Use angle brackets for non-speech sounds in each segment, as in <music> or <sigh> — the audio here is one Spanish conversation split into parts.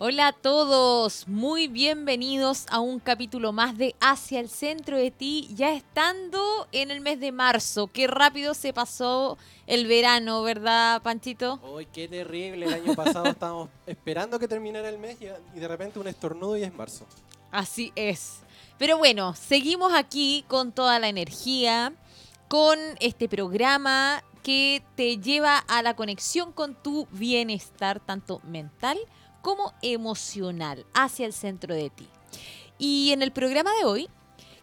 Hola a todos, muy bienvenidos a un capítulo más de Hacia el Centro de Ti, ya estando en el mes de marzo. Qué rápido se pasó el verano, ¿verdad, Panchito? Uy, qué terrible. El año pasado estábamos esperando que terminara el mes y, de repente un estornudo y es marzo. Así es. Pero bueno, seguimos aquí con toda la energía, con este programa que te lleva a la conexión con tu bienestar, tanto mental como emocional hacia el centro de ti. Y en el programa de hoy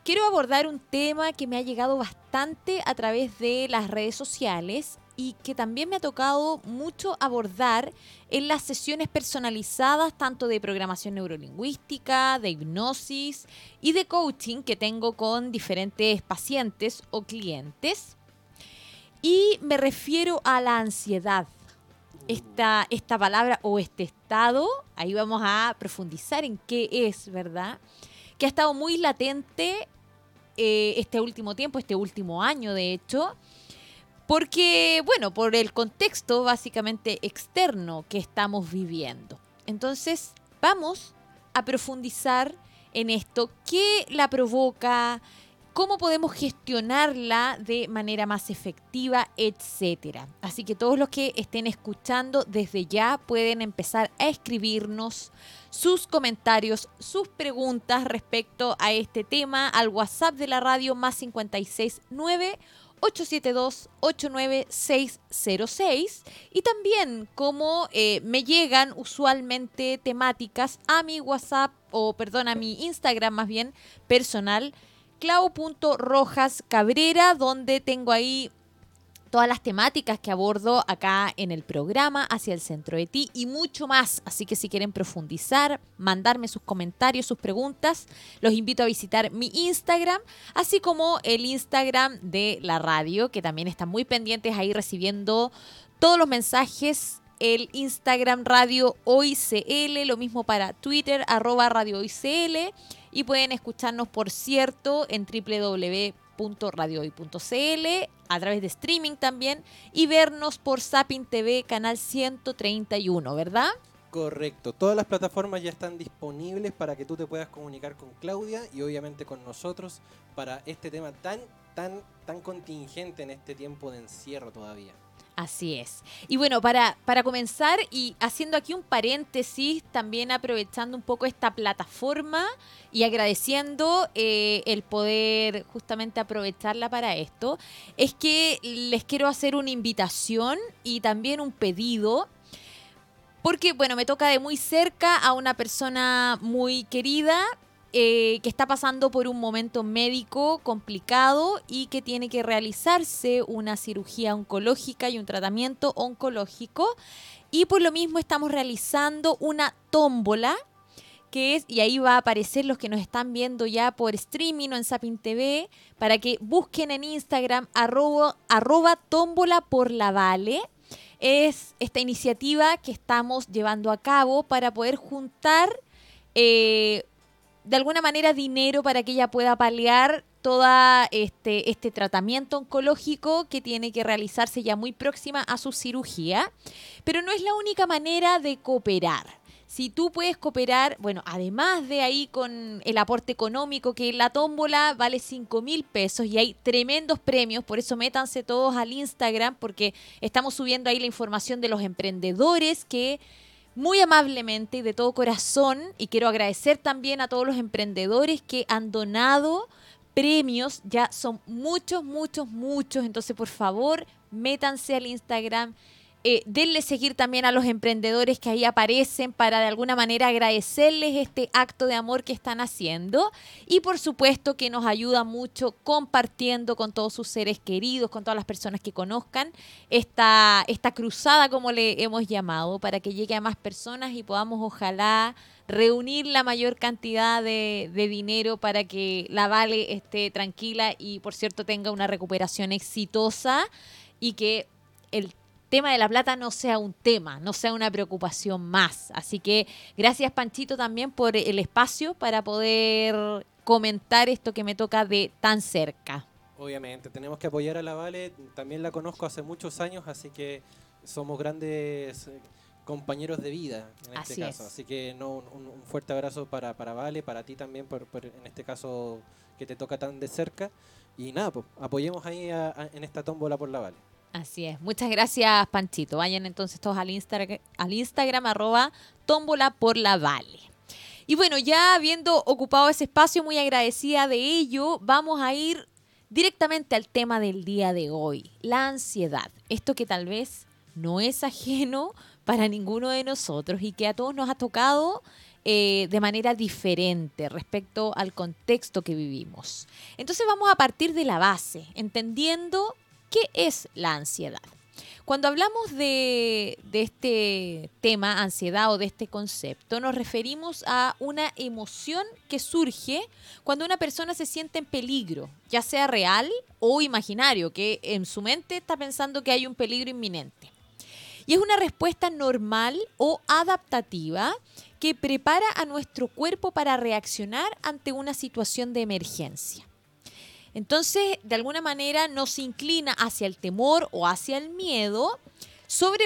quiero abordar un tema que me ha llegado bastante a través de las redes sociales y que también me ha tocado mucho abordar en las sesiones personalizadas tanto de programación neurolingüística, de hipnosis y de coaching que tengo con diferentes pacientes o clientes. Y me refiero a la ansiedad esta, esta palabra o este estado, ahí vamos a profundizar en qué es, ¿verdad? Que ha estado muy latente eh, este último tiempo, este último año, de hecho, porque, bueno, por el contexto básicamente externo que estamos viviendo. Entonces, vamos a profundizar en esto, qué la provoca, cómo podemos gestionarla de manera más efectiva, etcétera. Así que todos los que estén escuchando desde ya pueden empezar a escribirnos sus comentarios, sus preguntas respecto a este tema al WhatsApp de la radio más 569 872 89606 y también como eh, me llegan usualmente temáticas a mi WhatsApp o perdón a mi Instagram más bien personal Cabrera, donde tengo ahí todas las temáticas que abordo acá en el programa hacia el centro de ti y mucho más. Así que si quieren profundizar, mandarme sus comentarios, sus preguntas, los invito a visitar mi Instagram, así como el Instagram de la radio, que también están muy pendientes ahí recibiendo todos los mensajes. El Instagram Radio Hoy CL, lo mismo para Twitter, arroba Radio Hoy CL y pueden escucharnos, por cierto, en www.radiohoy.cl, a través de streaming también, y vernos por Sapin TV, canal 131, ¿verdad? Correcto, todas las plataformas ya están disponibles para que tú te puedas comunicar con Claudia y obviamente con nosotros para este tema tan, tan, tan contingente en este tiempo de encierro todavía. Así es. Y bueno, para, para comenzar y haciendo aquí un paréntesis, también aprovechando un poco esta plataforma y agradeciendo eh, el poder justamente aprovecharla para esto, es que les quiero hacer una invitación y también un pedido. Porque, bueno, me toca de muy cerca a una persona muy querida, eh, que está pasando por un momento médico complicado y que tiene que realizarse una cirugía oncológica y un tratamiento oncológico. Y por lo mismo estamos realizando una tómbola que es, y ahí va a aparecer los que nos están viendo ya por streaming o en Sapin TV, para que busquen en Instagram arroba, tómbola por la Vale. Es esta iniciativa que estamos llevando a cabo para poder juntar eh, de alguna manera dinero para que ella pueda paliar todo este, este tratamiento oncológico que tiene que realizarse ya muy próxima a su cirugía. Pero no es la única manera de cooperar. Si tú puedes cooperar, bueno, además de ahí con el aporte económico, que la tómbola vale 5 mil pesos y hay tremendos premios, por eso métanse todos al Instagram, porque estamos subiendo ahí la información de los emprendedores que muy amablemente y de todo corazón y quiero agradecer también a todos los emprendedores que han donado premios, ya son muchos, muchos, muchos, entonces por favor métanse al Instagram eh, denle seguir también a los emprendedores que ahí aparecen para de alguna manera agradecerles este acto de amor que están haciendo. Y por supuesto que nos ayuda mucho compartiendo con todos sus seres queridos, con todas las personas que conozcan esta, esta cruzada como le hemos llamado para que llegue a más personas y podamos ojalá reunir la mayor cantidad de, de, dinero para que la Vale esté tranquila y por cierto tenga una recuperación exitosa y que el tema de la plata no sea un tema, no sea una preocupación más. Así que gracias Panchito también por el espacio para poder comentar esto que me toca de tan cerca. Obviamente, tenemos que apoyar a la Vale, también la conozco hace muchos años, así que somos grandes compañeros de vida en este Así caso. es. Así que no, un, un fuerte abrazo para, para Vale, para ti también, por, por en este caso que te toca tan de cerca. Y nada, pues apoyemos ahí a- a- en esta tómbola por la Vale. Así es. Muchas gracias, Panchito. Vayan entonces todos al, Insta- al Instagram, arroba tómbola por la Vale. Y bueno, ya habiendo ocupado ese espacio, muy agradecida de ello, vamos a ir directamente al tema del día de hoy, la ansiedad. Esto que tal vez no es ajeno para ninguno de nosotros y que a todos nos ha tocado eh, de manera diferente respecto al contexto que vivimos. Entonces vamos a partir de la base, entendiendo qué es la ansiedad. Cuando hablamos de, este tema, ansiedad o de este concepto, nos referimos a una emoción que surge cuando una persona se siente en peligro, ya sea real o imaginario, que en su mente está pensando que hay un peligro inminente. Y es una respuesta normal o adaptativa que prepara a nuestro cuerpo para reaccionar ante una situación de emergencia. Entonces, de alguna manera nos inclina hacia el temor o hacia el miedo sobre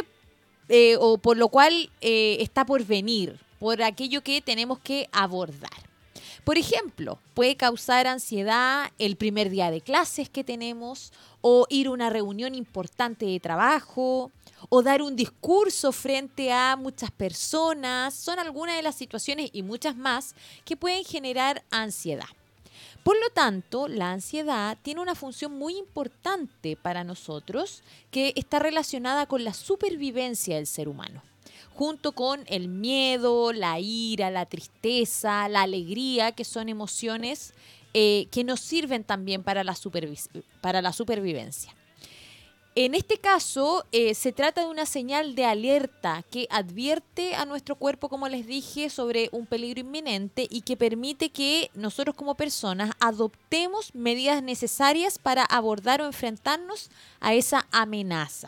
eh, o por lo cual eh, está por venir, por aquello que tenemos que abordar. Por ejemplo, puede causar ansiedad el primer día de clases que tenemos, o ir a una reunión importante de trabajo, o dar un discurso frente a muchas personas. Son algunas de las situaciones y muchas más que pueden generar ansiedad. Por lo tanto, la ansiedad tiene una función muy importante para nosotros que está relacionada con la supervivencia del ser humano, junto con el miedo, la ira, la tristeza, la alegría, que son emociones eh, que nos sirven también para la, supervis- para la supervivencia. En este caso, eh, se trata de una señal de alerta que advierte a nuestro cuerpo, como les dije, sobre un peligro inminente y que permite que nosotros como personas adoptemos medidas necesarias para abordar o enfrentarnos a esa amenaza.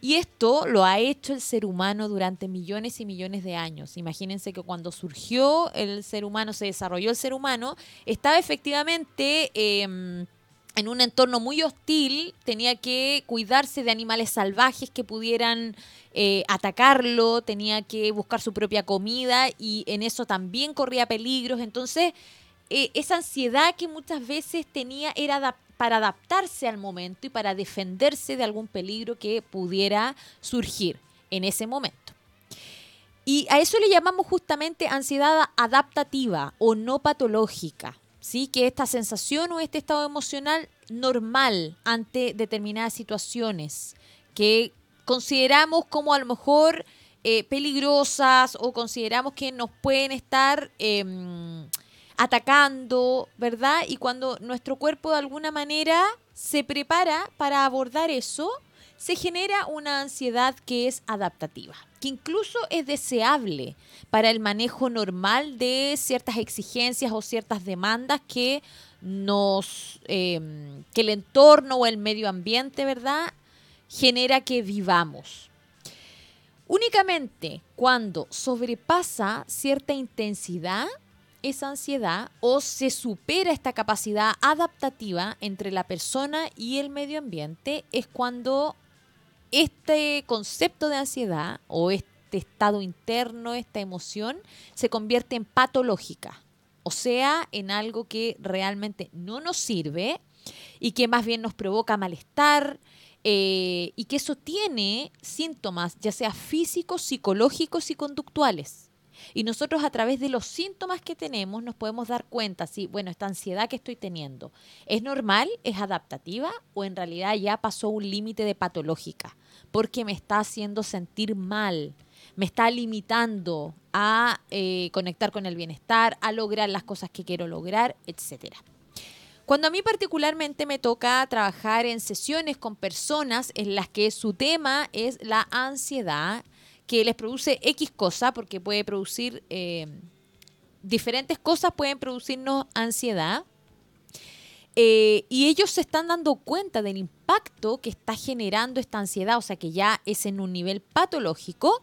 Y esto lo ha hecho el ser humano durante millones y millones de años. Imagínense que cuando surgió el ser humano, se desarrolló el ser humano, estaba efectivamente... em, en un entorno muy hostil, tenía que cuidarse de animales salvajes que pudieran eh, atacarlo, tenía que buscar su propia comida y en eso también corría peligros. Entonces, eh, esa ansiedad que muchas veces tenía era para adaptarse al momento y para defenderse de algún peligro que pudiera surgir en ese momento. Y a eso le llamamos justamente ansiedad adaptativa o no patológica. ¿Sí? que esta sensación o este estado emocional normal ante determinadas situaciones que consideramos como a lo mejor eh, peligrosas o consideramos que nos pueden estar em, atacando, ¿verdad? Y cuando nuestro cuerpo de alguna manera se prepara para abordar eso, se genera una ansiedad que es adaptativa, que incluso es deseable para el manejo normal de ciertas exigencias o ciertas demandas que nos eh, que el entorno o el medio ambiente, ¿verdad? genera que vivamos. Únicamente cuando sobrepasa cierta intensidad esa ansiedad o se supera esta capacidad adaptativa entre la persona y el medio ambiente es cuando este concepto de ansiedad o este estado interno, esta emoción, se convierte en patológica. O sea, en algo que realmente no nos sirve y que más bien nos provoca malestar eh, y que eso tiene síntomas, ya sea físicos, psicológicos y conductuales. Y nosotros a través de los síntomas que tenemos nos podemos dar cuenta si, bueno, esta ansiedad que estoy teniendo, ¿es normal? ¿Es adaptativa? ¿O en realidad ya pasó un límite de patológica? Porque me está haciendo sentir mal, me está limitando a eh, conectar con el bienestar, a lograr las cosas que quiero lograr, etcétera. Cuando a mí particularmente me toca trabajar en sesiones con personas en las que su tema es la ansiedad, que les produce X cosa, porque puede producir eh, diferentes cosas, pueden producirnos ansiedad. Eh, y ellos se están dando cuenta del impacto que está generando esta ansiedad, o sea que ya es en un nivel patológico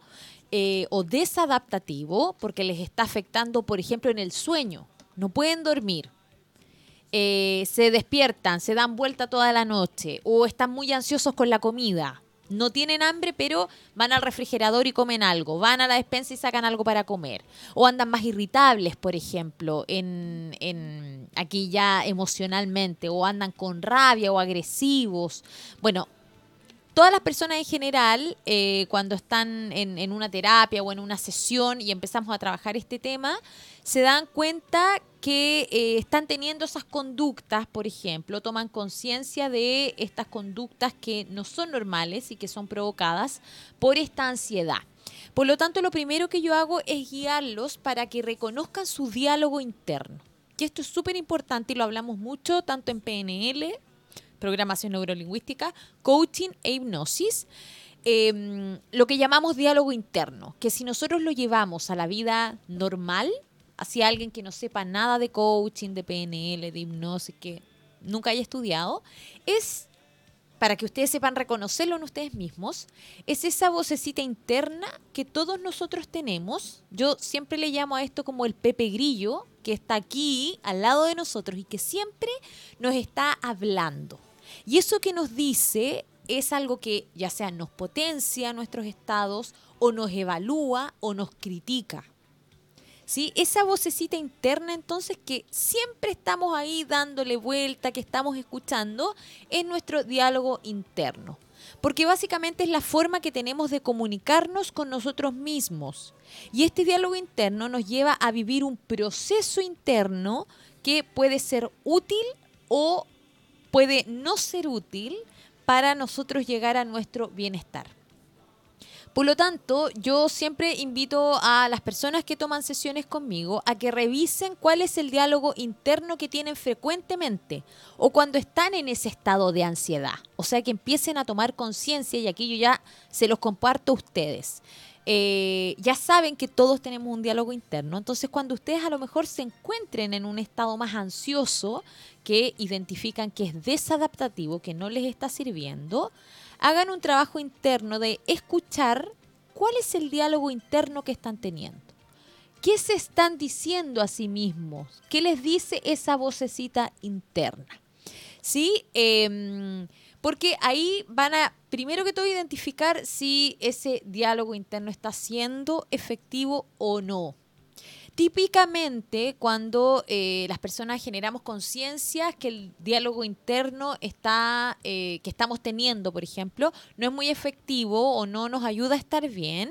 eh, o desadaptativo, porque les está afectando, por ejemplo, en el sueño. No pueden dormir, se despiertan, se dan vuelta toda la noche o están muy ansiosos con la comida. No tienen hambre, pero van al refrigerador y comen algo, van a la despensa y sacan algo para comer, o andan más irritables, por ejemplo, en, en aquí ya emocionalmente, o andan con rabia o agresivos. Bueno, todas las personas en general, eh, cuando están en, una terapia o en una sesión y empezamos a trabajar este tema, se dan cuenta que eh, están teniendo esas conductas, por ejemplo, toman conciencia de estas conductas que no son normales y que son provocadas por esta ansiedad. Por lo tanto, lo primero que yo hago es guiarlos para que reconozcan su diálogo interno. Y esto es súper importante y lo hablamos mucho tanto en PNL, programación neurolingüística, coaching e hipnosis. Eh, lo que llamamos diálogo interno, que si nosotros lo llevamos a la vida normal, hacia alguien que no sepa nada de coaching, de PNL, de hipnosis, que nunca haya estudiado, es, para que ustedes sepan reconocerlo en ustedes mismos, es esa vocecita interna que todos nosotros tenemos. Yo siempre le llamo a esto como el Pepe Grillo, que está aquí al lado de nosotros y que siempre nos está hablando. Y eso que nos dice es algo que ya sea nos potencia nuestros estados o nos evalúa o nos critica. ¿sí? Esa vocecita interna entonces que siempre estamos ahí dándole vuelta, que estamos escuchando, es nuestro diálogo interno. Porque básicamente es la forma que tenemos de comunicarnos con nosotros mismos. Y este diálogo interno nos lleva a vivir un proceso interno que puede ser útil o puede no ser útil para nosotros llegar a nuestro bienestar. Por lo tanto, yo siempre invito a las personas que toman sesiones conmigo a que revisen cuál es el diálogo interno que tienen frecuentemente o cuando están en ese estado de ansiedad. O sea, que empiecen a tomar conciencia y aquí yo ya se los comparto a ustedes. Eh, ya saben que todos tenemos un diálogo interno, entonces cuando ustedes a lo mejor se encuentren en un estado más ansioso, que identifican que es desadaptativo, que no les está sirviendo, hagan un trabajo interno de escuchar cuál es el diálogo interno que están teniendo. ¿Qué se están diciendo a sí mismos? ¿Qué les dice esa vocecita interna? ¿Sí? Eh, porque ahí van a, primero que todo, identificar si ese diálogo interno está siendo efectivo o no. Típicamente, cuando eh, las personas generamos conciencia que el diálogo interno está, eh, que estamos teniendo, por ejemplo, no es muy efectivo o no nos ayuda a estar bien,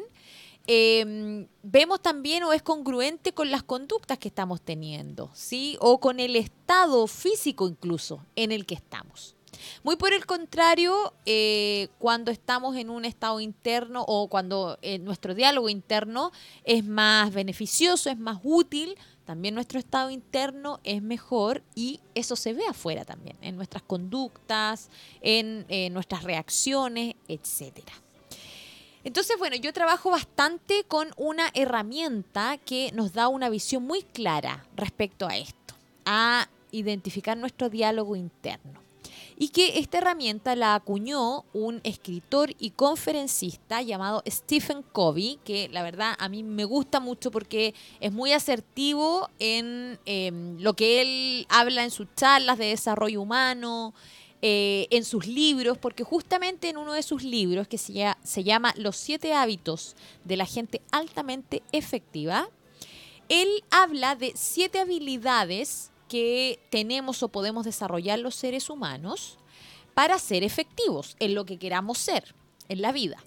eh, vemos también o es congruente con las conductas que estamos teniendo, ¿sí? O con el estado físico incluso en el que estamos. Muy por el contrario, eh, cuando estamos en un estado interno o cuando eh, nuestro diálogo interno es más beneficioso, es más útil, también nuestro estado interno es mejor y eso se ve afuera también, en nuestras conductas, en eh, nuestras reacciones, etcétera. Entonces, bueno, yo trabajo bastante con una herramienta que nos da una visión muy clara respecto a esto, a identificar nuestro diálogo interno y que esta herramienta la acuñó un escritor y conferencista llamado Stephen Covey, que la verdad a mí me gusta mucho porque es muy asertivo en em, lo que él habla en sus charlas de desarrollo humano, eh, en sus libros, porque justamente en uno de sus libros, que se se llama Los siete hábitos de la gente altamente efectiva, él habla de siete habilidades que tenemos o podemos desarrollar los seres humanos para ser efectivos en lo que queramos ser en la vida.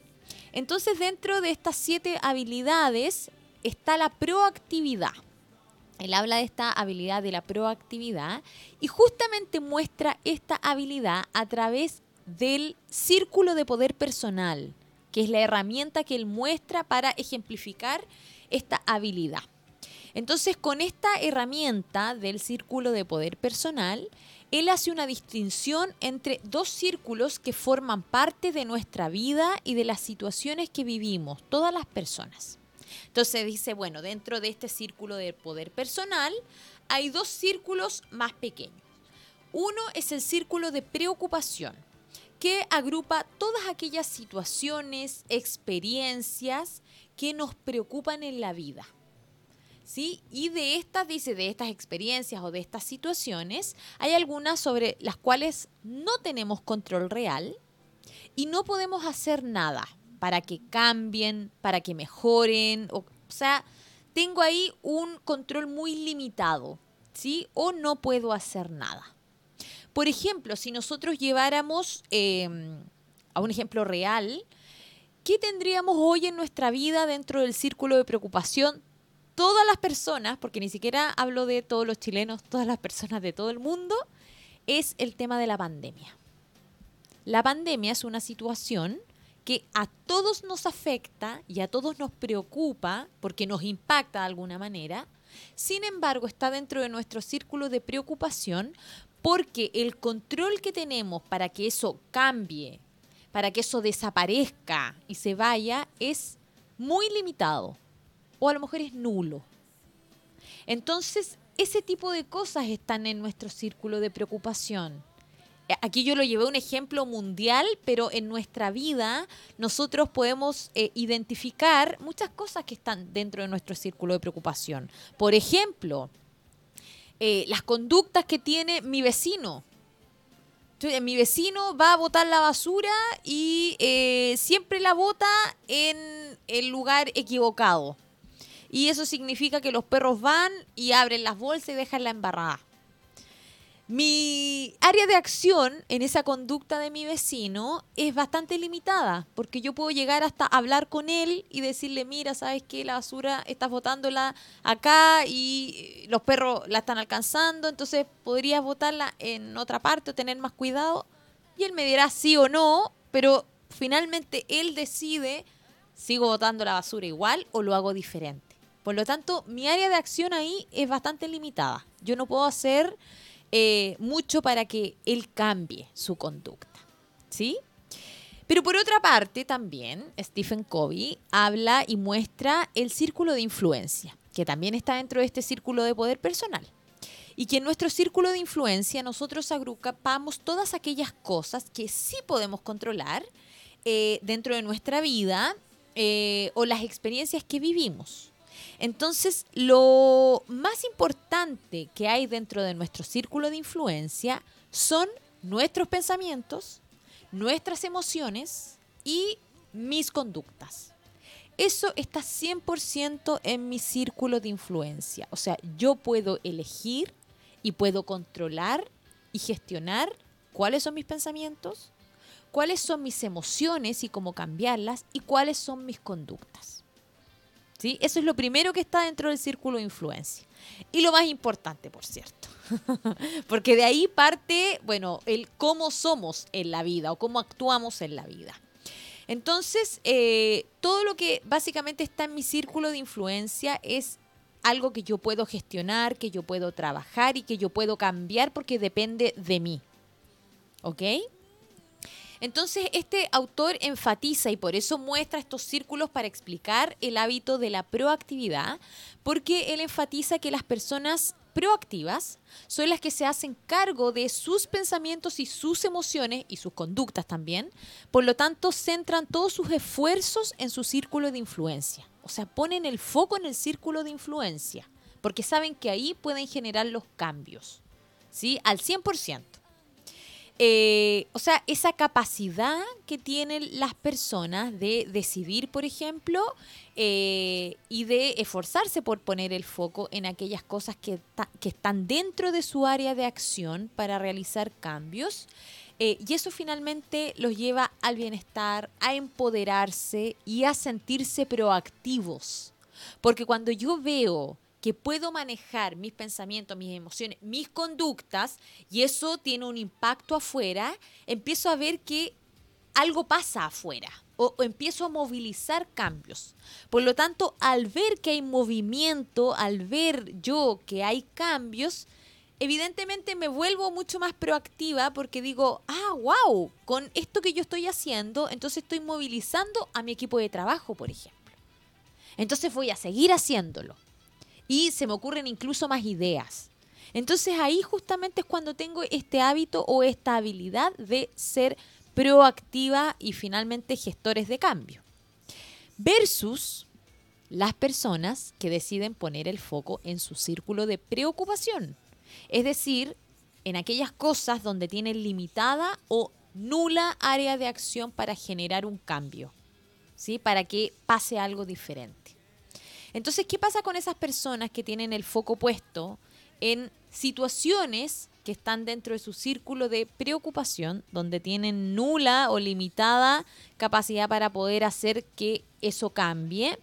Entonces, dentro de estas siete habilidades está la proactividad. Él habla de esta habilidad de la proactividad y justamente muestra esta habilidad a través del círculo de poder personal, que es la herramienta que él muestra para ejemplificar esta habilidad. Entonces, con esta herramienta del círculo de poder personal, él hace una distinción entre dos círculos que forman parte de nuestra vida y de las situaciones que vivimos, todas las personas. Entonces dice, bueno, dentro de este círculo de poder personal hay dos círculos más pequeños. Uno es el círculo de preocupación, que agrupa todas aquellas situaciones, experiencias que nos preocupan en la vida. ¿Sí? Y de estas, dice, de estas experiencias o de estas situaciones, hay algunas sobre las cuales no tenemos control real y no podemos hacer nada para que cambien, para que mejoren, o, sea, tengo ahí un control muy limitado, ¿sí? O no puedo hacer nada. Por ejemplo, si nosotros lleváramos em, a un ejemplo real, ¿qué tendríamos hoy en nuestra vida dentro del círculo de preocupación? Todas las personas, porque ni siquiera hablo de todos los chilenos, todas las personas de todo el mundo, es el tema de la pandemia. La pandemia es una situación que a todos nos afecta y a todos nos preocupa porque nos impacta de alguna manera. Sin embargo, está dentro de nuestro círculo de preocupación porque el control que tenemos para que eso cambie, para que eso desaparezca y se vaya, es muy limitado o a lo mejor es nulo. Entonces, ese tipo de cosas están en nuestro círculo de preocupación. Eh, aquí yo lo llevé un ejemplo mundial, pero en nuestra vida nosotros podemos eh, identificar muchas cosas que están dentro de nuestro círculo de preocupación. Por ejemplo, eh, las conductas que tiene mi vecino. mi vecino va a botar la basura y siempre la bota en el lugar equivocado. Y eso significa que los perros van y abren las bolsas y dejan la embarrada. Mi área de acción en esa conducta de mi vecino es bastante limitada, porque yo puedo llegar hasta hablar con él y decirle, mira, ¿sabes qué? La basura estás botándola acá y los perros la están alcanzando, entonces podrías botarla en otra parte o tener más cuidado. Y él me dirá sí o no, pero finalmente él decide, ¿sigo botando la basura igual o lo hago diferente? Por lo tanto, mi área de acción ahí es bastante limitada. Yo no puedo hacer eh, mucho para que él cambie su conducta. ¿Sí? Pero por otra parte, también Stephen Covey habla y muestra el círculo de influencia, que también está dentro de este círculo de poder personal. Y que en nuestro círculo de influencia nosotros agrupamos todas aquellas cosas que sí podemos controlar eh, dentro de nuestra vida eh, o las experiencias que vivimos. Entonces, lo más importante que hay dentro de nuestro círculo de influencia son nuestros pensamientos, nuestras emociones y mis conductas. Eso está 100% en mi círculo de influencia. O sea, yo puedo elegir y puedo controlar y gestionar cuáles son mis pensamientos, cuáles son mis emociones y cómo cambiarlas y cuáles son mis conductas. Eso es lo primero que está dentro del círculo de influencia. Y lo más importante, por cierto. <laughs> Porque de ahí parte, bueno, el cómo somos en la vida o cómo actuamos en la vida. Entonces, eh, todo lo que básicamente está en mi círculo de influencia es algo que yo puedo gestionar, que yo puedo trabajar y que yo puedo cambiar porque depende de mí. ¿Ok? Entonces, este autor enfatiza y por eso muestra estos círculos para explicar el hábito de la proactividad, porque él enfatiza que las personas proactivas son las que se hacen cargo de sus pensamientos y sus emociones y sus conductas también. Por lo tanto, centran todos sus esfuerzos en su círculo de influencia. O sea, ponen el foco en el círculo de influencia, porque saben que ahí pueden generar los cambios, ¿sí? Al 100%. Eh, o sea, esa capacidad que tienen las personas de decidir, por ejemplo, eh, y de esforzarse por poner el foco en aquellas cosas que, están dentro de su área de acción para realizar cambios. Eh, y eso finalmente los lleva al bienestar, a empoderarse y a sentirse proactivos. Porque cuando yo veo puedo manejar mis pensamientos, mis emociones, mis conductas, y eso tiene un impacto afuera, empiezo a ver que algo pasa afuera o, empiezo a movilizar cambios. Por lo tanto, al ver que hay movimiento, al ver yo que hay cambios, evidentemente me vuelvo mucho más proactiva porque digo, ah, wow, con esto que yo estoy haciendo, entonces estoy movilizando a mi equipo de trabajo, por ejemplo. Entonces voy a seguir haciéndolo y se me ocurren incluso más ideas. Entonces ahí justamente es cuando tengo este hábito o esta habilidad de ser proactiva y finalmente gestores de cambio. Versus las personas que deciden poner el foco en su círculo de preocupación. Es decir, en aquellas cosas donde tienen limitada o nula área de acción para generar un cambio, ¿sí? Para que pase algo diferente. Entonces, ¿qué pasa con esas personas que tienen el foco puesto en situaciones que están dentro de su círculo de preocupación, donde tienen nula o limitada capacidad para poder hacer que eso cambie?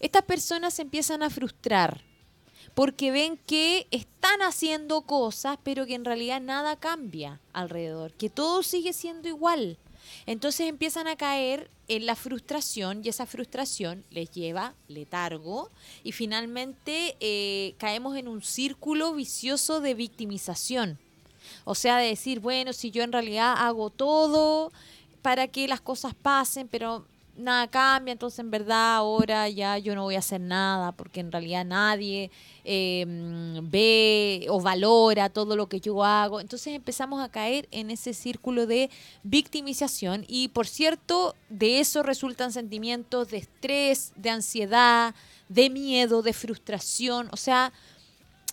Estas personas se empiezan a frustrar porque ven que están haciendo cosas, pero que en realidad nada cambia alrededor, que todo sigue siendo igual. Entonces empiezan a caer en la frustración y esa frustración les lleva letargo y finalmente eh, caemos en un círculo vicioso de victimización. O sea, de decir, bueno, si yo en realidad hago todo para que las cosas pasen, pero nada cambia, entonces en verdad ahora ya yo no voy a hacer nada porque en realidad nadie em, ve o valora todo lo que yo hago. Entonces empezamos a caer en ese círculo de victimización y por cierto, de eso resultan sentimientos de estrés, de ansiedad, de miedo, de frustración, o sea,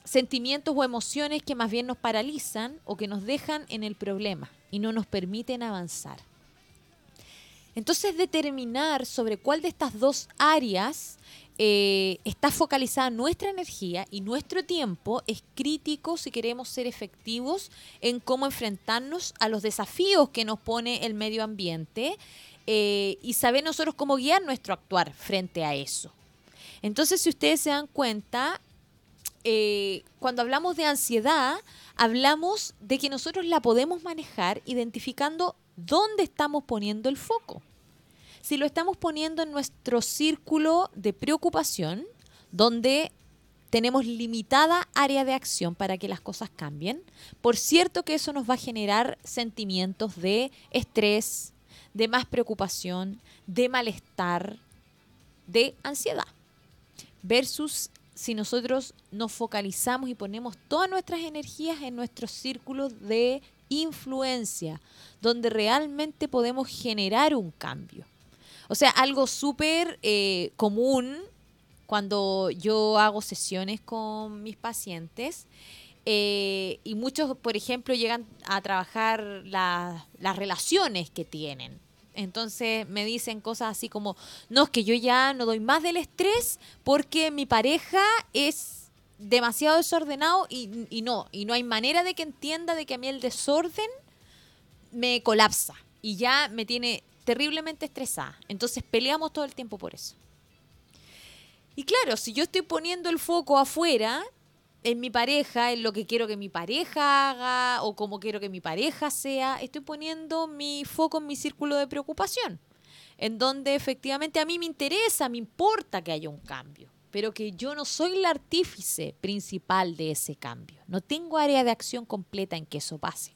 sentimientos o emociones que más bien nos paralizan o que nos dejan en el problema y no nos permiten avanzar. Entonces, determinar sobre cuál de estas dos áreas eh, está focalizada nuestra energía y nuestro tiempo es crítico si queremos ser efectivos en cómo enfrentarnos a los desafíos que nos pone el medio ambiente eh, y saber nosotros cómo guiar nuestro actuar frente a eso. Entonces, si ustedes se dan cuenta, eh, cuando hablamos de ansiedad, hablamos de que nosotros la podemos manejar identificando dónde estamos poniendo el foco si lo estamos poniendo en nuestro círculo de preocupación, donde tenemos limitada área de acción para que las cosas cambien, por cierto que eso nos va a generar sentimientos de estrés, de más preocupación, de malestar, de ansiedad. Versus si nosotros nos focalizamos y ponemos todas nuestras energías en nuestros círculos de influencia, donde realmente podemos generar un cambio. O sea, algo súper eh, común cuando yo hago sesiones con mis pacientes. Eh, y muchos, por ejemplo, llegan a trabajar las relaciones que tienen. Entonces me dicen cosas así como, no, es que yo ya no doy más del estrés porque mi pareja es demasiado desordenado y, no, y no hay manera de que entienda de que a mí el desorden me colapsa y ya me tiene terriblemente estresada. Entonces peleamos todo el tiempo por eso. Y claro, si yo estoy poniendo el foco afuera, en mi pareja, en lo que quiero que mi pareja haga o cómo quiero que mi pareja sea, estoy poniendo mi foco en mi círculo de preocupación, en donde efectivamente a mí me interesa, me importa que haya un cambio, pero que yo no soy el artífice principal de ese cambio. No tengo área de acción completa en que eso pase.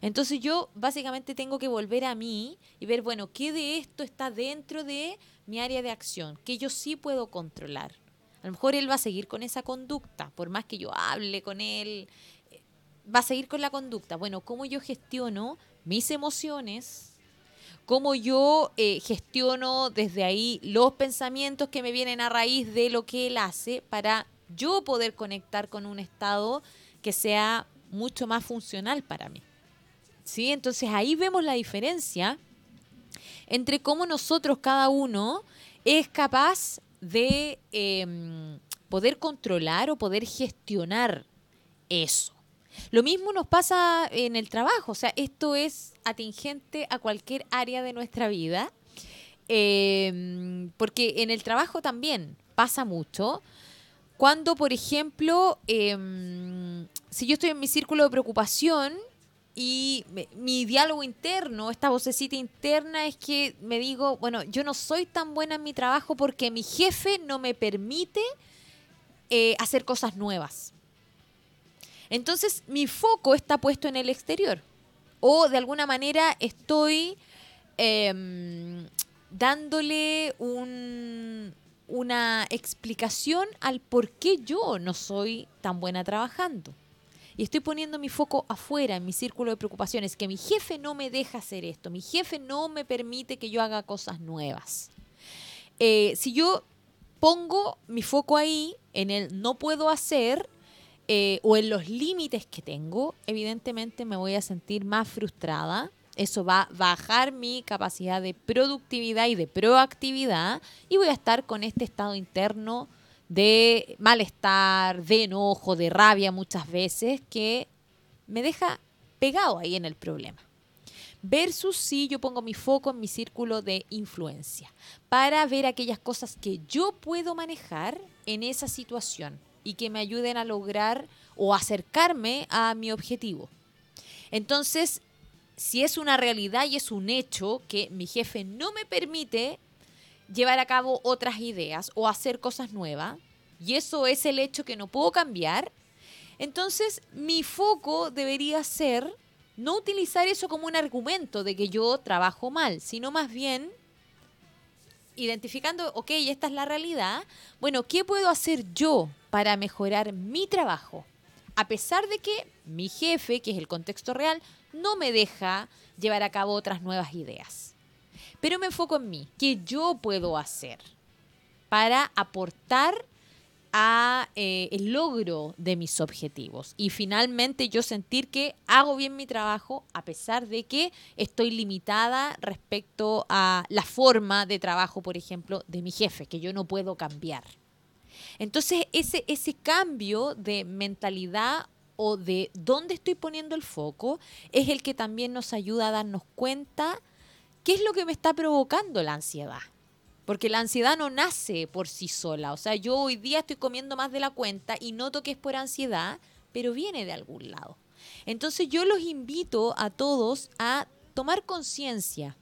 Entonces yo básicamente tengo que volver a mí y ver, bueno, ¿qué de esto está dentro de mi área de acción? Que yo sí puedo controlar. A lo mejor él va a seguir con esa conducta, por más que yo hable con él, eh, va a seguir con la conducta. Bueno, ¿cómo yo gestiono mis emociones? ¿Cómo yo eh, gestiono desde ahí los pensamientos que me vienen a raíz de lo que él hace para yo poder conectar con un estado que sea mucho más funcional para mí? ¿sí? Entonces ahí vemos la diferencia entre cómo nosotros cada uno es capaz de em, poder controlar o poder gestionar eso. Lo mismo nos pasa en el trabajo, o sea, esto es atingente a cualquier área de nuestra vida, em, porque en el trabajo también pasa mucho. Cuando, por ejemplo, em, si yo estoy en mi círculo de preocupación y mi diálogo interno, esta vocecita interna es que me digo, bueno, yo no soy tan buena en mi trabajo porque mi jefe no me permite eh, hacer cosas nuevas. Entonces mi foco está puesto en el exterior. O de alguna manera estoy em, dándole una explicación al por qué yo no soy tan buena trabajando y estoy poniendo mi foco afuera, en mi círculo de preocupaciones, que mi jefe no me deja hacer esto, mi jefe no me permite que yo haga cosas nuevas. Eh, si yo pongo mi foco ahí, en el no puedo hacer, eh, o en los límites que tengo, evidentemente me voy a sentir más frustrada, eso va a bajar mi capacidad de productividad y de proactividad y voy a estar con este estado interno de malestar, de enojo, de rabia muchas veces que me deja pegado ahí en el problema. Versus si yo pongo mi foco en mi círculo de influencia para ver aquellas cosas que yo puedo manejar en esa situación y que me ayuden a lograr o acercarme a mi objetivo. Entonces, si es una realidad y es un hecho que mi jefe no me permite llevar a cabo otras ideas o hacer cosas nuevas, y eso es el hecho que no puedo cambiar, entonces mi foco debería ser no utilizar eso como un argumento de que yo trabajo mal, sino más bien identificando, ok, esta es la realidad, bueno, ¿qué puedo hacer yo para mejorar mi trabajo? A pesar de que mi jefe, que es el contexto real, no me deja llevar a cabo otras nuevas ideas. Pero me enfoco en mí, ¿qué yo puedo hacer para aportar a eh, el logro de mis objetivos y finalmente yo sentir que hago bien mi trabajo a pesar de que estoy limitada respecto a la forma de trabajo, por ejemplo, de mi jefe, que yo no puedo cambiar. Entonces, ese, ese cambio de mentalidad o de dónde estoy poniendo el foco es el que también nos ayuda a darnos cuenta qué es lo que me está provocando la ansiedad. Porque la ansiedad no nace por sí sola. O sea, yo hoy día estoy comiendo más de la cuenta y noto que es por ansiedad, pero viene de algún lado. Entonces yo los invito a todos a tomar conciencia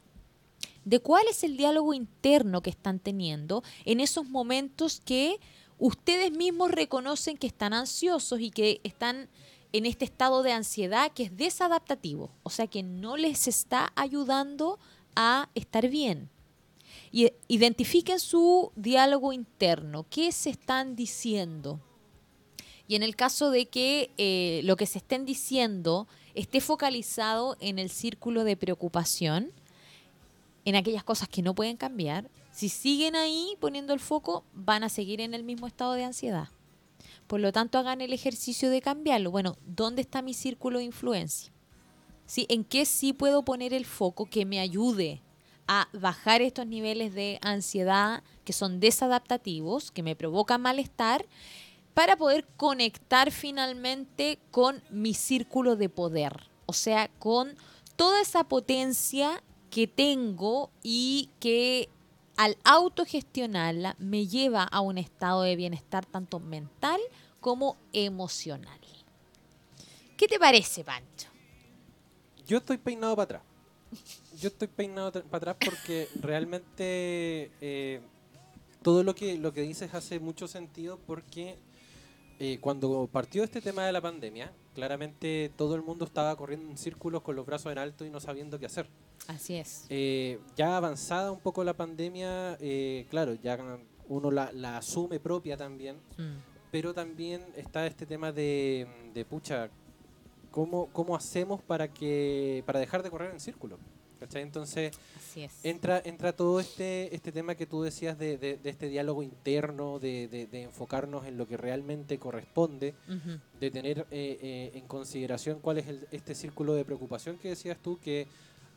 de cuál es el diálogo interno que están teniendo en esos momentos que ustedes mismos reconocen que están ansiosos y que están en este estado de ansiedad que es desadaptativo, o sea que no les está ayudando a estar bien. Y identifiquen su diálogo interno, qué se están diciendo. Y en el caso de que eh, lo que se estén diciendo esté focalizado en el círculo de preocupación, en aquellas cosas que no pueden cambiar, si siguen ahí poniendo el foco, van a seguir en el mismo estado de ansiedad. Por lo tanto, hagan el ejercicio de cambiarlo. Bueno, ¿dónde está mi círculo de influencia? ¿Sí? ¿En qué sí puedo poner el foco que me ayude a bajar estos niveles de ansiedad que son desadaptativos, que me provocan malestar, para poder conectar finalmente con mi círculo de poder, o sea, con toda esa potencia que tengo y que al autogestionarla me lleva a un estado de bienestar tanto mental como emocional. ¿Qué te parece, Pancho? Yo estoy peinado para atrás yo estoy peinado para atrás porque realmente eh, todo lo que, lo que dices hace mucho sentido porque eh, cuando partió este tema de la pandemia, claramente todo el mundo estaba corriendo en círculos con los brazos en alto y no sabiendo qué hacer. Así es. Eh, ya avanzada un poco la pandemia, claro, ya uno la, asume propia también, mm. pero también está este tema de, de pucha, ¿cómo, ¿cómo hacemos para, que, para dejar de correr en círculos? Entonces entra entra todo este este tema que tú decías de, este diálogo interno, de, enfocarnos en lo que realmente corresponde, de tener eh, eh, en consideración cuál es este círculo de preocupación que decías tú, que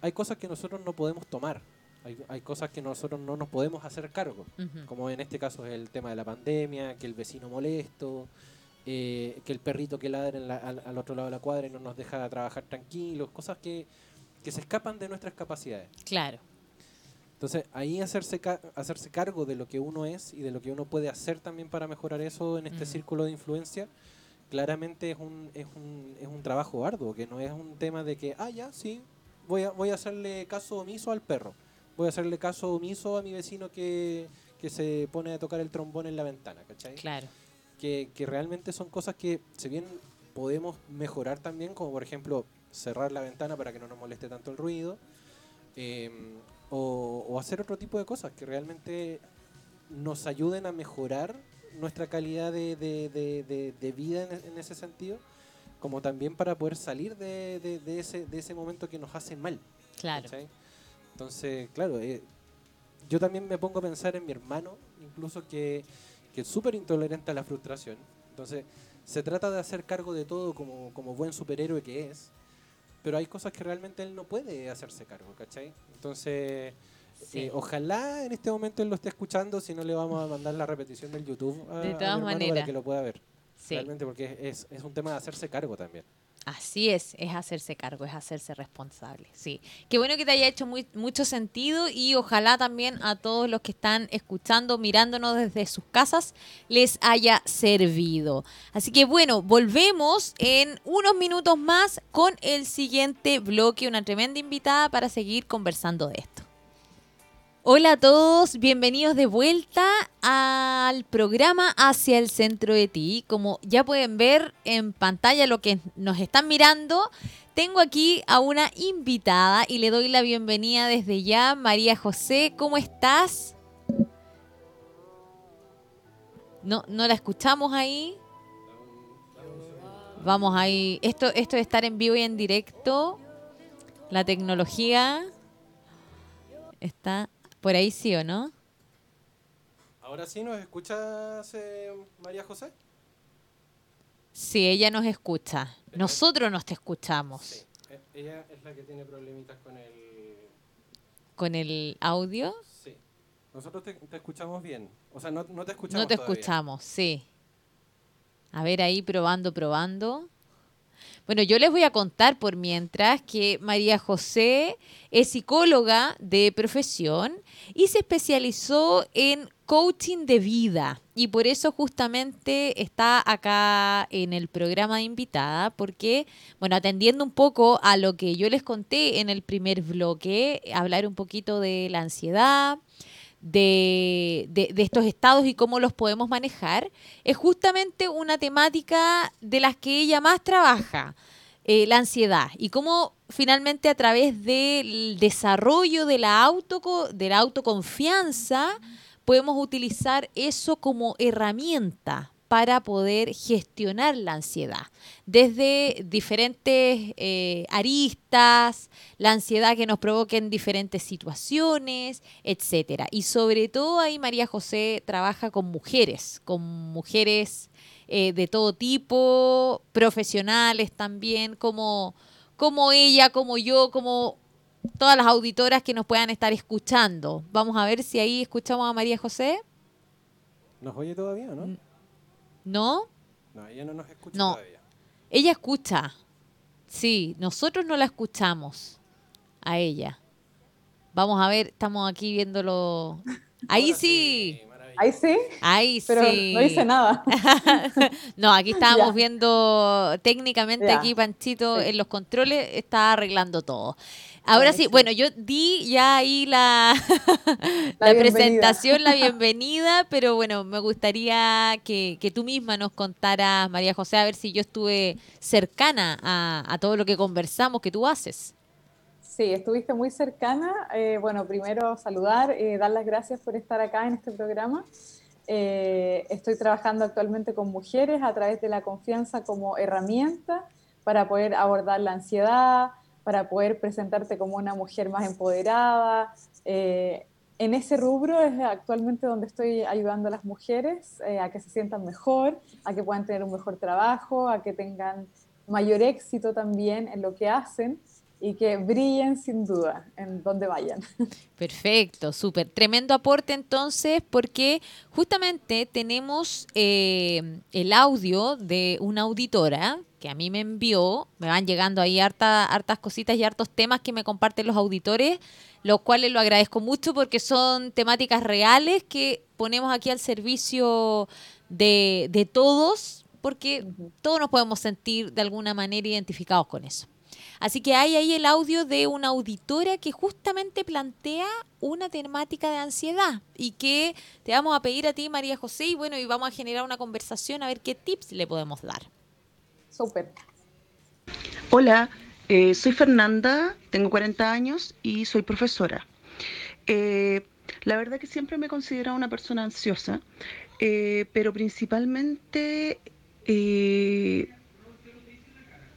hay cosas que nosotros no podemos tomar. Hay, cosas que nosotros no nos podemos hacer cargo, como en este caso es el tema de la pandemia, que el vecino molesto, eh, que el perrito que ladra al, al, otro lado de la cuadra y no nos deja trabajar tranquilos, cosas que que se escapan de nuestras capacidades. Claro. Entonces, ahí hacerse, hacerse cargo de lo que uno es y de lo que uno puede hacer también para mejorar eso en este círculo de influencia, claramente es un, es, un, es un trabajo arduo, que no es un tema de que, ah, ya, sí, voy a, voy a hacerle caso omiso al perro, voy a hacerle caso omiso a mi vecino que, que se pone a tocar el trombón en la ventana, ¿cachai? Claro. Que, que realmente son cosas que, si bien podemos mejorar también, como por ejemplo cerrar la ventana para que no nos moleste tanto el ruido, em, o, hacer otro tipo de cosas que realmente nos ayuden a mejorar nuestra calidad de, vida en, ese sentido, como también para poder salir de, ese, de ese momento que nos hace mal. Claro. Entonces, claro, eh, yo también me pongo a pensar en mi hermano, incluso que, que es súper intolerante a la frustración. Entonces, se trata de hacer cargo de todo como, como buen superhéroe que es, pero hay cosas que realmente él no puede hacerse cargo, ¿cachai? Entonces, eh, ojalá en este momento él lo esté escuchando, si no le vamos a mandar la repetición del YouTube de todas maneras. para que lo pueda ver. Realmente porque es, es un tema de hacerse cargo también. Así es, es hacerse cargo, es hacerse responsable. Sí. Qué bueno que te haya hecho muy, mucho sentido y ojalá también a todos los que están escuchando, mirándonos desde sus casas, les haya servido. Así que bueno, volvemos en unos minutos más con el siguiente bloque, una tremenda invitada para seguir conversando de esto. Hola a todos, bienvenidos de vuelta al programa Hacia el Centro de Ti. Como ya pueden ver en pantalla lo que nos están mirando, tengo aquí a una invitada y le doy la bienvenida desde ya. María José, ¿cómo estás? No, no la escuchamos ahí. Vamos ahí. Esto, esto de estar en vivo y en directo, la tecnología está por ahí sí o no. ¿Ahora sí nos escuchas, eh, María José? Sí, ella nos escucha. Nosotros nos te escuchamos. Sí. E-, ella es la que tiene problemitas con el... ¿Con el audio? Sí. Nosotros te, escuchamos bien. O sea, no, no te escuchamos No te escuchamos, sí. A ver ahí, probando, probando. Bueno, yo les voy a contar por mientras que María José es psicóloga de profesión y se especializó en coaching de vida. Y por eso justamente está acá en el programa de invitada, porque, bueno, atendiendo un poco a lo que yo les conté en el primer bloque, hablar un poquito de la ansiedad, de, de, estos estados y cómo los podemos manejar, es justamente una temática de las que ella más trabaja, eh, la ansiedad, y cómo finalmente a través del desarrollo de la, auto, de la autoconfianza podemos utilizar eso como herramienta para poder gestionar la ansiedad. Desde diferentes eh, aristas, la ansiedad que nos provoca en diferentes situaciones, etcétera. Y sobre todo ahí María José trabaja con mujeres, con mujeres eh, de todo tipo, profesionales también, como, como ella, como yo, como todas las auditoras que nos puedan estar escuchando. Vamos a ver si ahí escuchamos a María José. ¿Nos oye todavía, no? ¿No? No, ella no nos escucha todavía. Ella escucha. Sí, nosotros no la escuchamos a ella. Vamos a ver, estamos aquí viéndolo. <laughs> Ahí sí. Ahí sí. Ahí Pero no hice nada. <laughs> no, aquí estábamos <laughs> viendo técnicamente aquí Panchito en los controles está arreglando todo. Ahora sí, bueno, yo di ya ahí la, la, presentación, la <laughs> bienvenida, pero bueno, me gustaría que, tú misma nos contaras, María José, a ver si yo estuve cercana a, todo lo que conversamos que tú haces. Sí, estuviste muy cercana. Eh, bueno, primero saludar, eh, dar las gracias por estar acá en este programa. Eh, estoy trabajando actualmente con mujeres a través de la confianza como herramienta para poder abordar la ansiedad, para poder presentarte como una mujer más empoderada. Eh, en ese rubro es actualmente donde estoy ayudando a las mujeres eh, a que se sientan mejor, a que puedan tener un mejor trabajo, a que tengan mayor éxito también en lo que hacen y que brillen sin duda en donde vayan. <laughs> Perfecto, súper. Tremendo aporte entonces porque justamente tenemos eh, el audio de una auditora que a mí me envió, me van llegando ahí harta, hartas cositas y hartos temas que me comparten los auditores, los cuales lo agradezco mucho porque son temáticas reales que ponemos aquí al servicio de, de todos, porque todos nos podemos sentir de alguna manera identificados con eso. Así que hay ahí el audio de una auditora que justamente plantea una temática de ansiedad y que te vamos a pedir a ti, María José, y bueno, y vamos a generar una conversación a ver qué tips le podemos dar. Hola, eh, soy Fernanda, tengo 40 años y soy profesora. Eh, la verdad que siempre me he considerado una persona ansiosa, eh, pero principalmente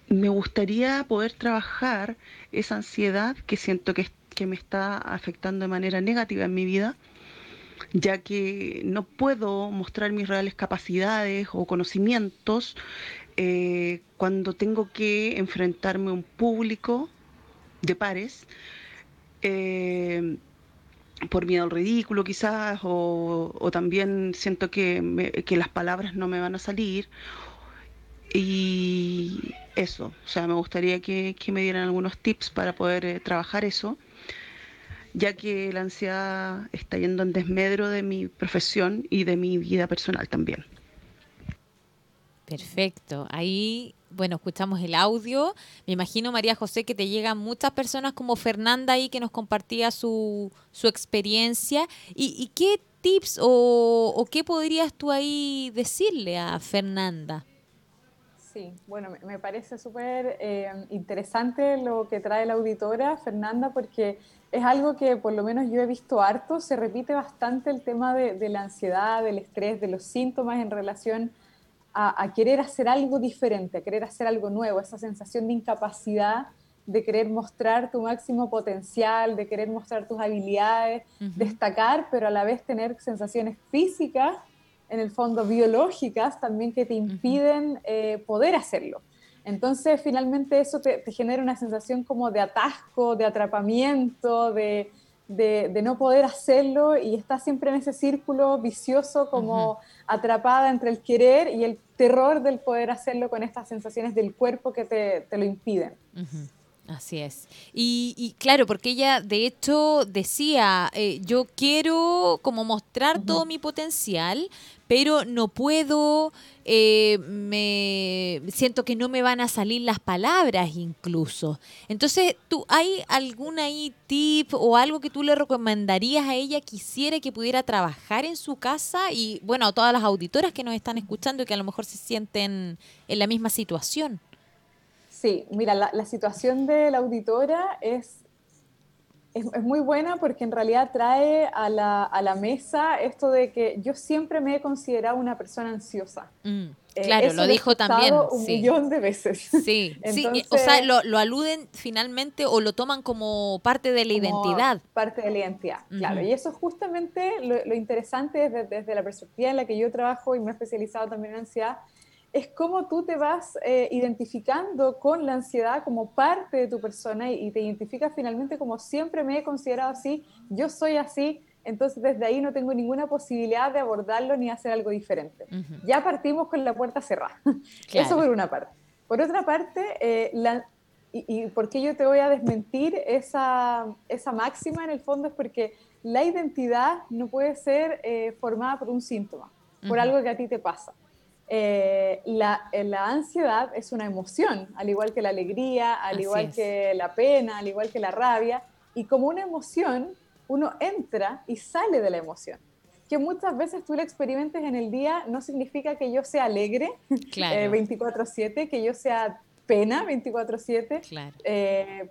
me gustaría poder trabajar esa ansiedad que siento que me está afectando de manera negativa en mi vida, ya que no puedo mostrar mis reales capacidades o conocimientos eh, cuando tengo que enfrentarme a un público de pares, eh, por miedo al ridículo quizás, o, también siento que, que las palabras no me van a salir, y eso, o sea, me gustaría que, me dieran algunos tips para poder eh, trabajar eso, ya que la ansiedad está yendo en desmedro de mi profesión y de mi vida personal también. Perfecto. Ahí, bueno, escuchamos el audio. Me imagino, María José, que te llegan muchas personas como Fernanda ahí que nos compartía su, su experiencia. ¿Y, qué tips o, qué podrías tú ahí decirle a Fernanda? Sí, bueno, me parece súper eh, interesante lo que trae la auditora, Fernanda, porque es algo que por lo menos yo he visto harto, se repite bastante el tema de, la ansiedad, del estrés, de los síntomas en relación a, querer hacer algo diferente, a querer hacer algo nuevo, esa sensación de incapacidad de querer mostrar tu máximo potencial, de querer mostrar tus habilidades, destacar, pero a la vez tener sensaciones físicas en el fondo biológicas también que te impiden eh, poder hacerlo. Entonces, finalmente eso te, genera una sensación como de atasco, de atrapamiento, de, de, no poder hacerlo y estás siempre en ese círculo vicioso como atrapada entre el querer y el terror del poder hacerlo con estas sensaciones del cuerpo que te, te lo impiden. Así es. Y, claro, porque ella de hecho decía, eh, yo quiero como mostrar todo mi potencial, pero no puedo, eh, me siento que no me van a salir las palabras incluso. Entonces, ¿tú hay algún ahí tip o algo que tú le recomendarías a ella quisiera que pudiera trabajar en su casa? Y bueno, a todas las auditoras que nos están escuchando y que a lo mejor se sienten en la misma situación. Sí, mira, la, situación de la auditora es, es, muy buena porque en realidad trae a la, a la, mesa esto de que yo siempre me he considerado una persona ansiosa. Mm, eh, claro, lo dijo también. Un millón de veces. Sí, <laughs> sí o sea, lo, lo, aluden finalmente o lo toman como parte de la identidad. Parte de la identidad, claro. Y eso es justamente lo, interesante desde, desde, la perspectiva en la que yo trabajo y me he especializado también en ansiedad, es cómo tú te vas eh, identificando con la ansiedad como parte de tu persona y, te identificas finalmente como siempre me he considerado así, yo soy así, entonces desde ahí no tengo ninguna posibilidad de abordarlo ni hacer algo diferente. Ya partimos con la puerta cerrada. <laughs> Eso por una parte. Por otra parte, eh, y, por qué yo te voy a desmentir esa, esa máxima en el fondo es porque la identidad no puede ser eh, formada por un síntoma, por algo que a ti te pasa. Eh, la, eh, la, ansiedad es una emoción, al igual que la alegría, al igual que la pena, al igual que la rabia, y como una emoción, uno entra y sale de la emoción. Que muchas veces tú la experimentes en el día no significa que yo sea alegre 24/7, eh, que yo sea pena 24/7, claro.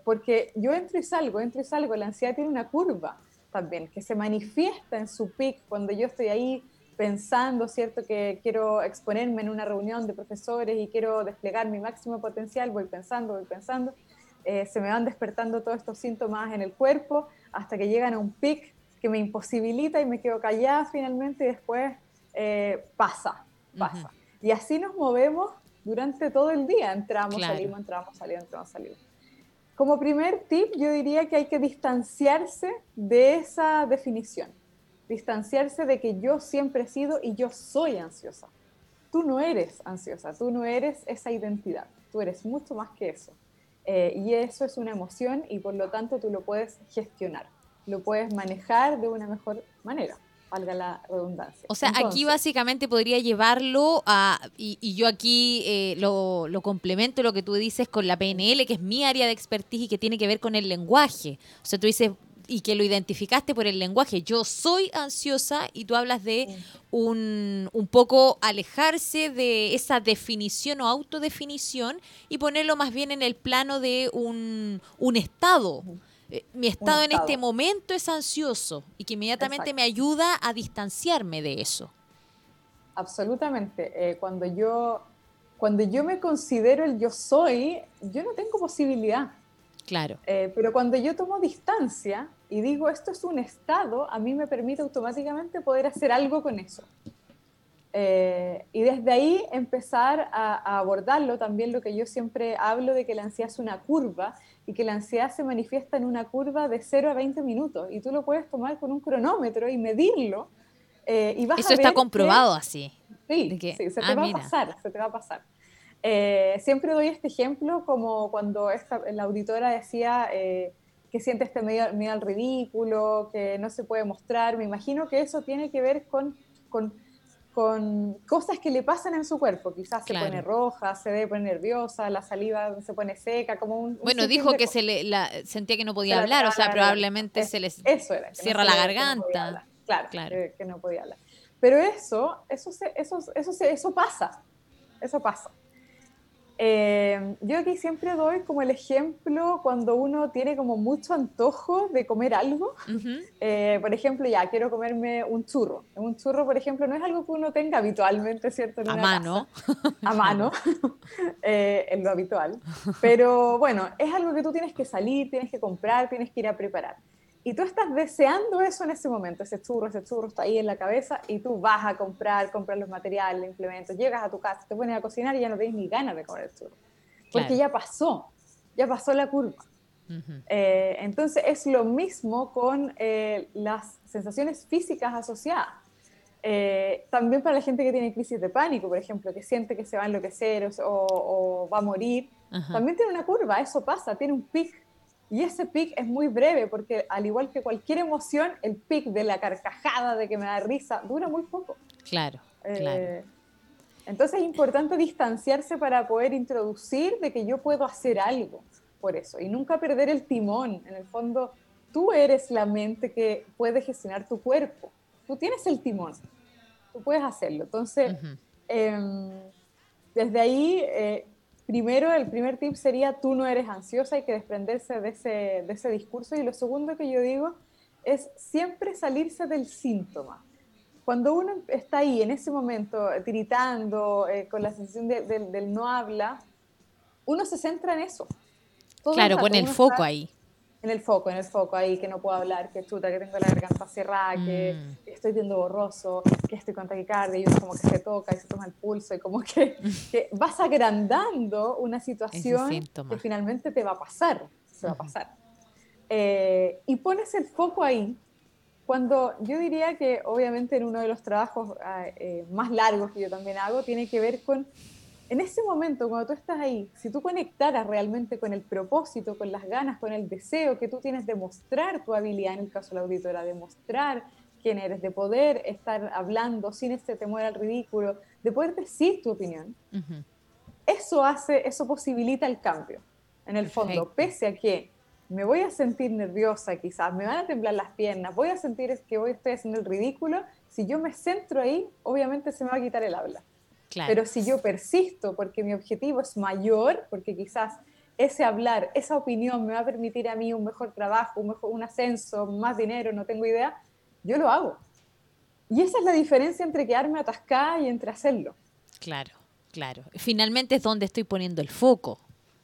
porque yo entro y salgo, entro y salgo, la ansiedad tiene una curva también, que se manifiesta en su pic cuando yo estoy ahí pensando, ¿cierto? Que quiero exponerme en una reunión de profesores y quiero desplegar mi máximo potencial, voy pensando, voy pensando, eh, se me van despertando todos estos síntomas en el cuerpo hasta que llegan a un pic que me imposibilita y me quedo callada finalmente y después eh, pasa, pasa. Y así nos movemos durante todo el día, entramos, salimos, entramos, salimos, entramos, salimos. Como primer tip, yo diría que hay que distanciarse de esa definición distanciarse de que yo siempre he sido y yo soy ansiosa. Tú no eres ansiosa, tú no eres esa identidad, tú eres mucho más que eso. Eh, y eso es una emoción y por lo tanto tú lo puedes gestionar, lo puedes manejar de una mejor manera valga la redundancia. O sea, aquí básicamente podría llevarlo a, y, yo aquí eh, lo, lo, complemento lo que tú dices con la PNL, que es mi área de expertise y que tiene que ver con el lenguaje. O sea, tú dices, y que lo identificaste por el lenguaje. Yo soy ansiosa y tú hablas de un, un, poco alejarse de esa definición o autodefinición y ponerlo más bien en el plano de un, un estado. Eh, mi estado, en este momento es ansioso y que inmediatamente me ayuda a distanciarme de eso. Absolutamente. Eh, cuando, yo, cuando yo me considero el yo soy, yo no tengo posibilidad. Claro. Eh, pero cuando yo tomo distancia, y digo, esto es un estado, a mí me permite automáticamente poder hacer algo con eso. Eh, y desde ahí empezar a, abordarlo, también lo que yo siempre hablo de que la ansiedad es una curva y que la ansiedad se manifiesta en una curva de 0 a 20 minutos y tú lo puedes tomar con un cronómetro y medirlo. Eh, y vas Eso está comprobado así. Sí, se te ah, va a pasar, se te va a pasar. Eh, siempre doy este ejemplo como cuando esta, la auditora decía que siente este miedo, miedo, al ridículo, que no se puede mostrar. Me imagino que eso tiene que ver con, con con cosas que le pasan en su cuerpo. Quizás se pone roja, se debe poner nerviosa, la saliva se pone seca, como un... bueno, dijo que se le sentía que no podía hablar, o sea, probablemente se le cierra la garganta. claro, claro. Que, no podía hablar. Pero eso, eso, eso, eso, eso pasa, eso pasa. Eh, yo aquí siempre doy como el ejemplo cuando uno tiene como mucho antojo de comer algo. Eh, por ejemplo, ya quiero comerme un churro. Un churro, por ejemplo, no es algo que uno tenga habitualmente, ¿cierto? a mano. A <laughs> mano, eh, en lo habitual. Pero bueno, es algo que tú tienes que salir, tienes que comprar, tienes que ir a preparar. Y tú estás deseando eso en ese momento, ese churro, ese churro está ahí en la cabeza y tú vas a comprar, comprar los materiales, implementos, llegas a tu casa, te pones a cocinar y ya no tienes ni ganas de comer el churro. Porque ya pasó, ya pasó la curva. Eh, entonces es lo mismo con eh, las sensaciones físicas asociadas. Eh, también para la gente que tiene crisis de pánico, por ejemplo, que siente que se va a enloquecer o, va a morir, también tiene una curva, eso pasa, tiene un pic y ese pic es muy breve porque al igual que cualquier emoción, el pic de la carcajada, de que me da risa, dura muy poco. Claro, eh, claro. Entonces es importante distanciarse para poder introducir de que yo puedo hacer algo por eso y nunca perder el timón. En el fondo, tú eres la mente que puede gestionar tu cuerpo. Tú tienes el timón. Tú puedes hacerlo. Entonces, em, desde ahí, eh, primero, el primer tip sería tú no eres ansiosa, hay que desprenderse de ese, de ese discurso. Y lo segundo que yo digo es siempre salirse del síntoma. Cuando uno está ahí, en ese momento, tiritando, eh, con la sensación del no habla, uno se centra en eso. claro, pone el foco ahí en el foco, en el foco ahí, que no puedo hablar, que chuta, que tengo la garganta cerrada, que mm. estoy viendo borroso, que estoy con taquicardia, y uno como que se toca y se toma el pulso, y como que, <laughs> que vas agrandando una situación que finalmente te va a pasar, se va a pasar. Eh, y pones el foco ahí, cuando yo diría que obviamente en uno de los trabajos ah, eh, más largos que yo también hago, tiene que ver con en ese momento, cuando tú estás ahí, si tú conectaras realmente con el propósito, con las ganas, con el deseo que tú tienes de mostrar tu habilidad, en el caso de la auditora, de mostrar quién eres, de poder estar hablando sin este temor al ridículo, de poder decir tu opinión, eso hace, eso posibilita el cambio. En el fondo, pese a que me voy a sentir nerviosa quizás, me van a temblar las piernas, voy a sentir que voy estoy haciendo el ridículo, si yo me centro ahí, obviamente se me va a quitar el habla. Pero si yo persisto porque mi objetivo es mayor, porque quizás ese hablar, esa opinión me va a permitir a mí un mejor trabajo, un, mejor, un ascenso, más dinero, no tengo idea, yo lo hago. Y esa es la diferencia entre quedarme atascada y entre hacerlo. Claro, claro. Finalmente es donde estoy poniendo el foco.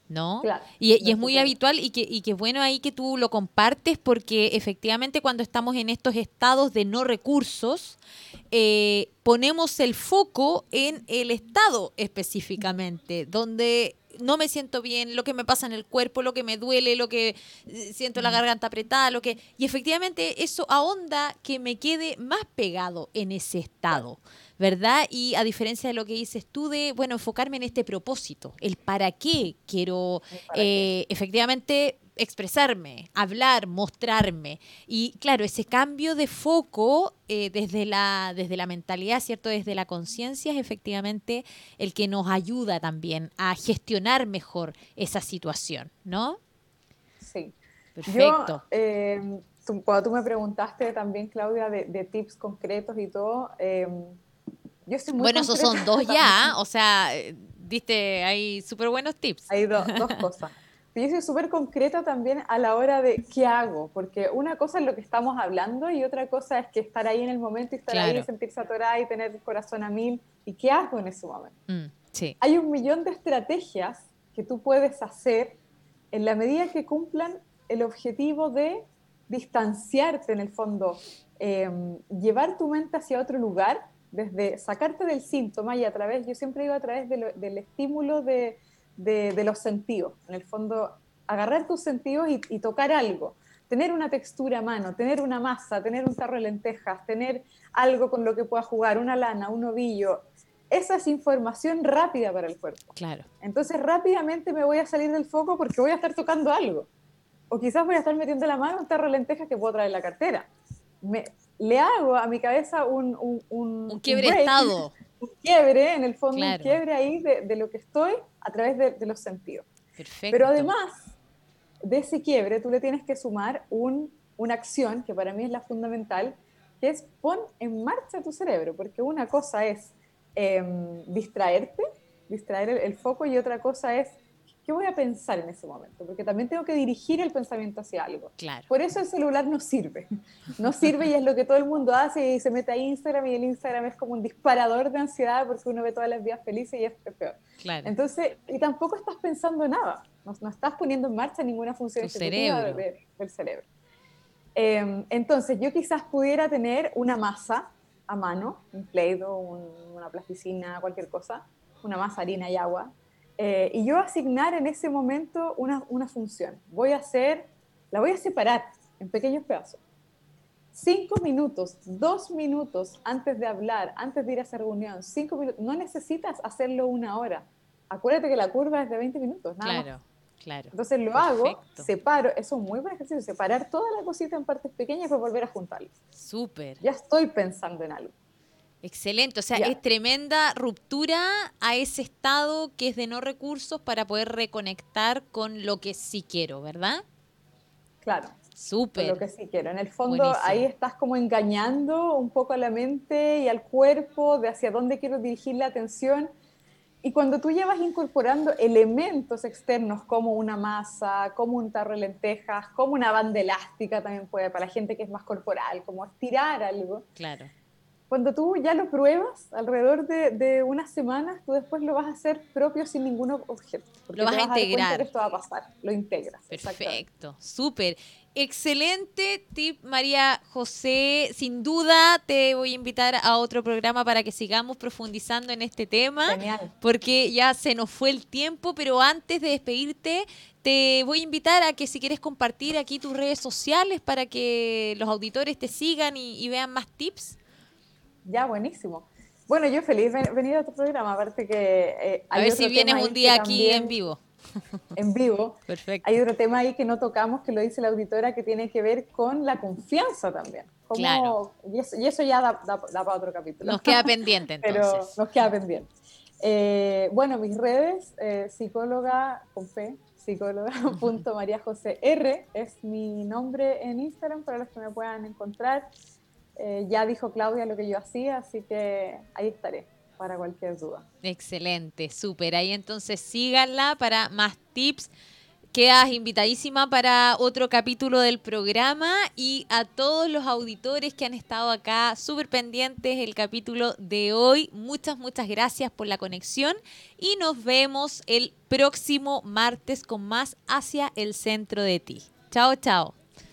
¿No? y, es muy habitual y que, y que bueno ahí que tú lo compartes porque efectivamente cuando estamos en estos estados de no recursos, eh, ponemos el foco en el estado específicamente, donde no me siento bien, lo que me pasa en el cuerpo, lo que me duele, lo que eh, siento la garganta apretada, lo que y efectivamente eso ahonda que me quede más pegado en ese estado. ¿Verdad? Y a diferencia de lo que dices tú de, bueno, enfocarme en este propósito, el para qué quiero eh, efectivamente expresarme, hablar, mostrarme. Y claro, ese cambio de foco eh, desde, la, desde la mentalidad, ¿cierto? Desde la conciencia es efectivamente el que nos ayuda también a gestionar mejor esa situación, ¿no? Sí. Perfecto. Eh, cuando tú me preguntaste también, Claudia, de, tips concretos y todo, bueno, esos son dos <laughs> ya, o sea, diste hay súper buenos tips. Hay dos <laughs> cosas. Yo soy súper concreta también a la hora de qué hago, porque una cosa es lo que estamos hablando y otra cosa es que estar ahí en el momento y estar ahí y sentirse atorada y tener el corazón a mil. ¿Y qué hago en ese momento? Mm, sí. Hay un millón de estrategias que tú puedes hacer en la medida que cumplan el objetivo de distanciarte en el fondo, em, llevar tu mente hacia otro lugar desde sacarte del síntoma y a través, yo siempre iba a través del estímulo de, de, los sentidos. En el fondo, agarrar tus sentidos y, tocar algo. Tener una textura a mano, tener una masa, tener un tarro de lentejas, tener algo con lo que pueda jugar, una lana, un ovillo. Esa es información rápida para el cuerpo. Claro. Entonces rápidamente me voy a salir del foco porque voy a estar tocando algo. O quizás voy a estar metiendo la mano un tarro de lentejas que puedo traer en la cartera. Me, le hago a mi cabeza un... Un, un, quiebre estado. <laughs> Un quiebre, en el fondo, un quiebre ahí de, de, lo que estoy a través de, de los sentidos. Perfecto. Pero además de ese quiebre, tú le tienes que sumar un, una acción que para mí es la fundamental, que es pon en marcha tu cerebro, porque una cosa es em, distraerte, distraer el, foco, y otra cosa es ¿qué voy a pensar en ese momento? Porque también tengo que dirigir el pensamiento hacia algo. Claro. Por eso el celular no sirve. No sirve y es lo que todo el mundo hace y se mete a Instagram y el Instagram es como un disparador de ansiedad porque uno ve todas las días felices y es peor. Claro. Entonces, y tampoco estás pensando en nada. No, no, estás poniendo en marcha ninguna función tu cerebro. del cerebro. Em, entonces, yo quizás pudiera tener una masa a mano, un Play-Doh, una plasticina, cualquier cosa, una masa, harina y agua, eh, y yo asignar en ese momento una, una, función. Voy a hacer, la voy a separar en pequeños pedazos. Cinco minutos, dos minutos antes de hablar, antes de ir a esa reunión, cinco minutos. No necesitas hacerlo una hora. Acuérdate que la curva es de 20 minutos, nada claro, Claro. Entonces lo hago, separo, eso es un muy buen ejercicio, separar toda la cosita en partes pequeñas para volver a juntarlas. Súper. Ya estoy pensando en algo. Excelente, o sea, es tremenda ruptura a ese estado que es de no recursos para poder reconectar con lo que sí quiero, ¿verdad? Claro. Súper. Lo que sí quiero. En el fondo, ahí estás como engañando un poco a la mente y al cuerpo de hacia dónde quiero dirigir la atención. Y cuando tú llevas incorporando elementos externos como una masa, como un tarro de lentejas, como una banda elástica también puede, para la gente que es más corporal, como estirar algo. Claro cuando tú ya lo pruebas, alrededor de, unas semanas, tú después lo vas a hacer propio sin ningún objeto. Lo vas, a integrar. esto va a pasar, lo integras. Perfecto, súper. Excelente tip, María José. Sin duda te voy a invitar a otro programa para que sigamos profundizando en este tema. Genial. Porque ya se nos fue el tiempo, pero antes de despedirte, te voy a invitar a que si quieres compartir aquí tus redes sociales para que los auditores te sigan y vean más tips. Ya, buenísimo. Bueno, yo feliz de venir a tu programa, aparte que... Eh, a ver si vienes un día aquí en vivo. <laughs> En vivo. Perfecto. Hay otro tema ahí que no tocamos, que lo dice la auditora, que tiene que ver con la confianza también. claro. Y eso, ya da, para otro capítulo. Nos queda pendiente <laughs> entonces. Pero nos queda pendiente. Eh, bueno, mis redes, eh, psicóloga con P, <laughs> R es mi nombre en Instagram para los que me puedan encontrar. Eh, ya dijo Claudia lo que yo hacía, así que ahí estaré para cualquier duda. Excelente, súper. Ahí entonces síganla para más tips. Quedas invitadísima para otro capítulo del programa y a todos los auditores que han estado acá súper pendientes el capítulo de hoy. Muchas, muchas gracias por la conexión y nos vemos el próximo martes con más hacia el centro de ti. Chao, chao.